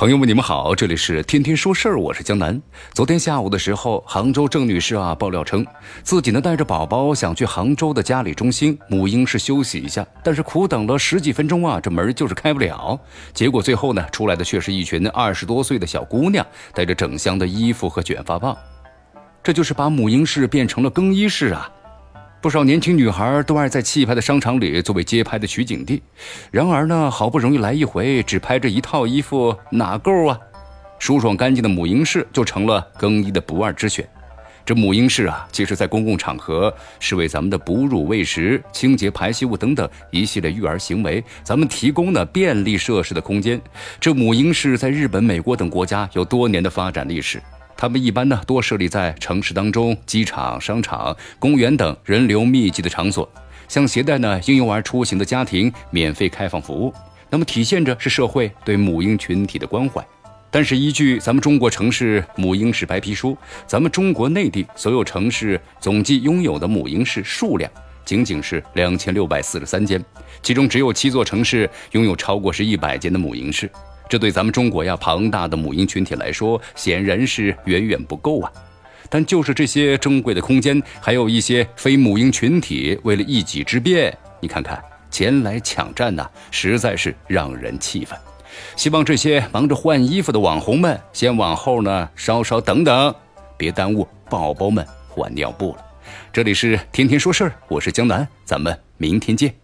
朋友们，你们好，这里是天天说事儿，我是江南。昨天下午的时候，杭州郑女士啊爆料称，自己呢带着宝宝想去杭州的嘉里中心母婴室休息一下，但是苦等了十几分钟啊，这门就是开不了。结果最后呢，出来的却是一群二十多岁的小姑娘，带着整箱的衣服和卷发棒，这就是把母婴室变成了更衣室啊！不少年轻女孩都爱在气派的商场里作为街拍的取景地，然而呢，好不容易来一回，只拍这一套衣服哪够啊？舒爽干净的母婴室就成了更衣的不二之选。这母婴室啊，其实在公共场合是为咱们的哺乳、喂食、清洁排泄物等等一系列育儿行为，咱们提供的便利设施的空间。这母婴室在日本、美国等国家有多年的发展历史。他们一般呢多设立在城市当中，机场、商场、公园等人流密集的场所，向携带呢婴幼儿出行的家庭免费开放服务。那么体现着是社会对母婴群体的关怀。但是依据咱们中国城市母婴室白皮书，咱们中国内地所有城市总计拥有的母婴室数量仅仅是两千六百四十三间，其中只有七座城市拥有超过是一百间的母婴室。这对咱们中国呀庞大的母婴群体来说，显然是远远不够啊！但就是这些珍贵的空间，还有一些非母婴群体为了一己之便，你看看前来抢占呢，实在是让人气愤。希望这些忙着换衣服的网红们，先往后呢稍稍等等，别耽误宝宝们换尿布了。这里是天天说事儿，我是江南，咱们明天见。